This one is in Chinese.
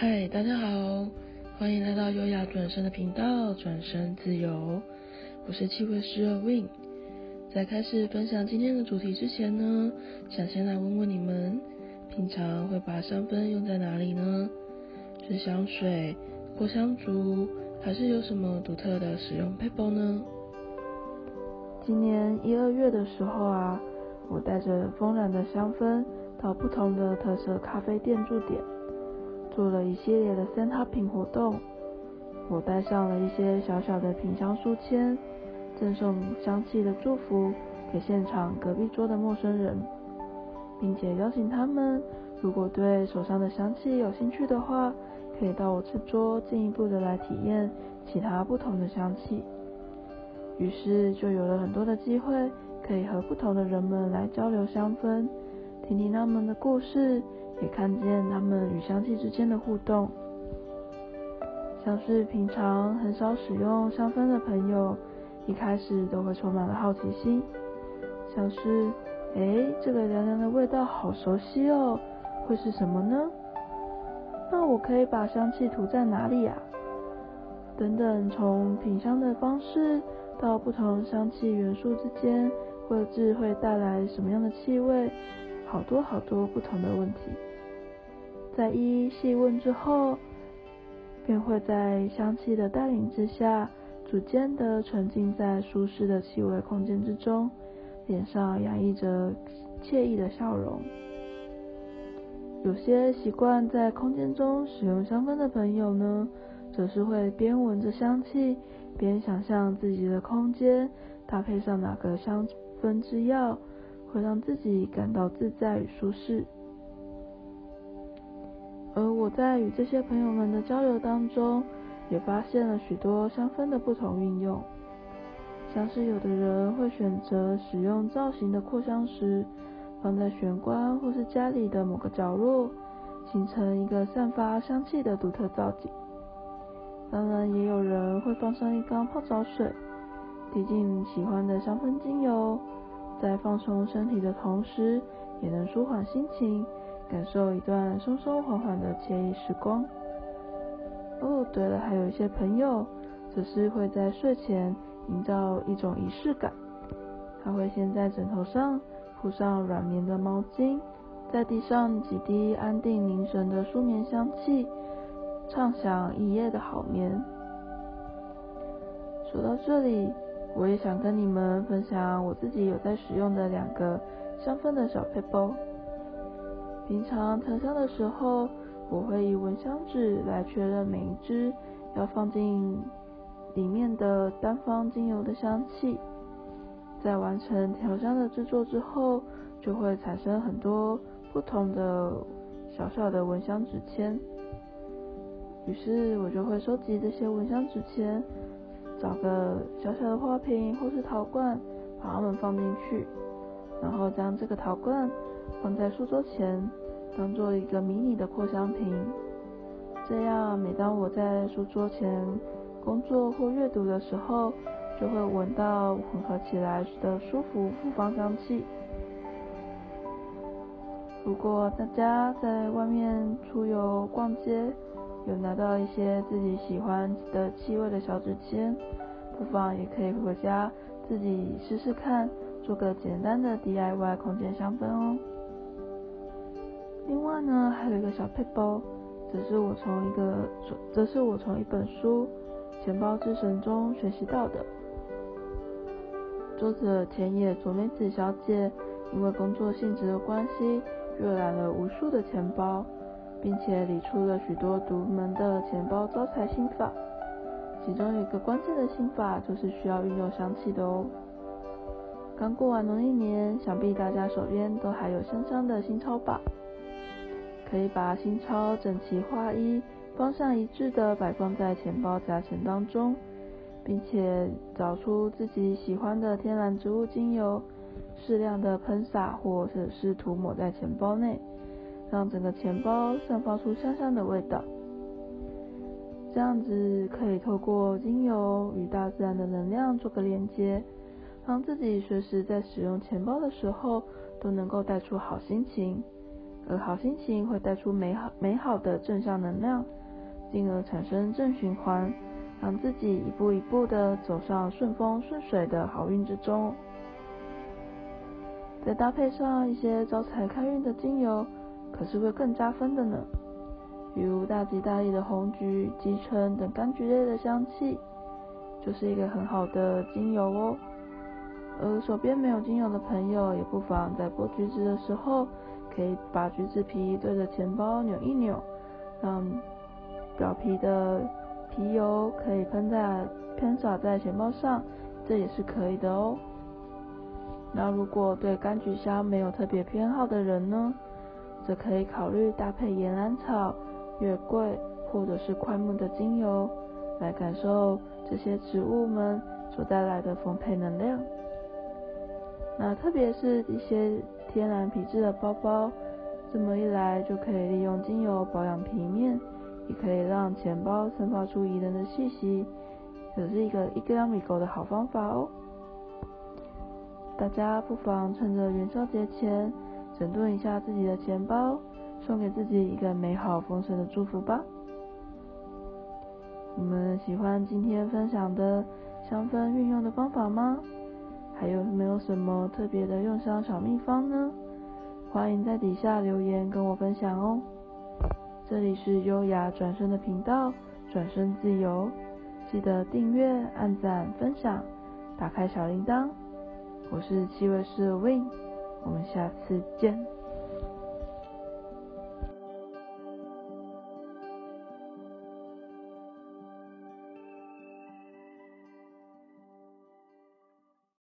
嗨，大家好，欢迎来到优雅转身的频道，转身自由。我是气味师 Win。在开始分享今天的主题之前呢，想先来问问你们，平常会把香氛用在哪里呢？是香水、扩香烛，还是有什么独特的使用撇步呢？今年一二月的时候啊，我带着丰燃的香氛到不同的特色咖啡店驻点，做了一系列的 Santa 品活动。我带上了一些小小的品香书签，赠送香气的祝福给现场隔壁桌的陌生人，并且邀请他们，如果对手上的香气有兴趣的话，可以到我这桌进一步的来体验其他不同的香气。于是就有了很多的机会，可以和不同的人们来交流香氛，听听他们的故事，也看见他们与香气之间的互动。像是平常很少使用香氛的朋友，一开始都会充满了好奇心，像是，诶，这个凉凉的味道好熟悉哦，会是什么呢？那我可以把香气涂在哪里呀？等等，从品香的方式。到不同香气元素之间，各自会带来什么样的气味？好多好多不同的问题，在一一细问之后，便会在香气的带领之下，逐渐的沉浸在舒适的气味空间之中，脸上洋溢着惬意的笑容。有些习惯在空间中使用香氛的朋友呢，则是会边闻着香气。边想象自己的空间搭配上哪个香氛之药，会让自己感到自在与舒适。而我在与这些朋友们的交流当中，也发现了许多香氛的不同运用。像是有的人会选择使用造型的扩香石，放在玄关或是家里的某个角落，形成一个散发香气的独特造景。当然，也有人会放上一缸泡澡水，滴进喜欢的香氛精油，在放松身体的同时，也能舒缓心情，感受一段松松缓缓的惬意时光。哦，对了，还有一些朋友，则是会在睡前营造一种仪式感，他会先在枕头上铺上软绵的毛巾，再滴上几滴安定凝神的舒眠香气。畅想一夜的好眠。说到这里，我也想跟你们分享我自己有在使用的两个香氛的小配包。平常调香的时候，我会以蚊香纸来确认每一支要放进里面的单方精油的香气。在完成调香的制作之后，就会产生很多不同的小小的蚊香纸签。于是我就会收集这些蚊香纸签，找个小小的花瓶或是陶罐，把它们放进去，然后将这个陶罐放在书桌前，当做一个迷你的扩香瓶。这样，每当我在书桌前工作或阅读的时候，就会闻到混合起来的舒服复方香气。如果大家在外面出游逛街，有拿到一些自己喜欢的气味的小纸签，不妨也可以回家自己试试看，做个简单的 DIY 空间香氛哦。另外呢，还有一个小配包，这是我从一个，这是我从一本书《钱包之神》中学习到的。作者田野佐美子小姐因为工作性质的关系，阅览了无数的钱包。并且理出了许多独门的钱包招财心法，其中有一个关键的心法就是需要运用香气的哦。刚过完农历年，想必大家手边都还有香香的新钞吧？可以把新钞整齐划一，方向一致的摆放在钱包夹层当中，并且找出自己喜欢的天然植物精油，适量的喷洒或者是涂抹在钱包内。让整个钱包散发出香香的味道，这样子可以透过精油与大自然的能量做个连接，让自己随时在使用钱包的时候都能够带出好心情，而好心情会带出美好美好的正向能量，进而产生正循环，让自己一步一步的走上顺风顺水的好运之中。再搭配上一些招财开运的精油，可是会更加分的呢。比如大吉大利的红桔、桔橙等柑橘类的香气，就是一个很好的精油哦。而手边没有精油的朋友，也不妨在剥橘子的时候，可以把橘子皮对着钱包扭一扭，让表皮的皮油可以喷在喷洒在钱包上，这也是可以的哦。那如果对柑橘香没有特别偏好的人呢，则可以考虑搭配岩兰草。月桂或者是桧木的精油，来感受这些植物们所带来的丰沛能量。那特别是一些天然皮质的包包，这么一来就可以利用精油保养皮面，也可以让钱包散发出宜人的气息，也是一个一个米狗的好方法哦。大家不妨趁着元宵节前，整顿一下自己的钱包。送给自己一个美好丰盛的祝福吧。你们喜欢今天分享的香氛运用的方法吗？还有没有什么特别的用香小秘方呢？欢迎在底下留言跟我分享哦。这里是优雅转身的频道，转身自由，记得订阅、按赞、分享，打开小铃铛。我是七位师的 Win，我们下次见。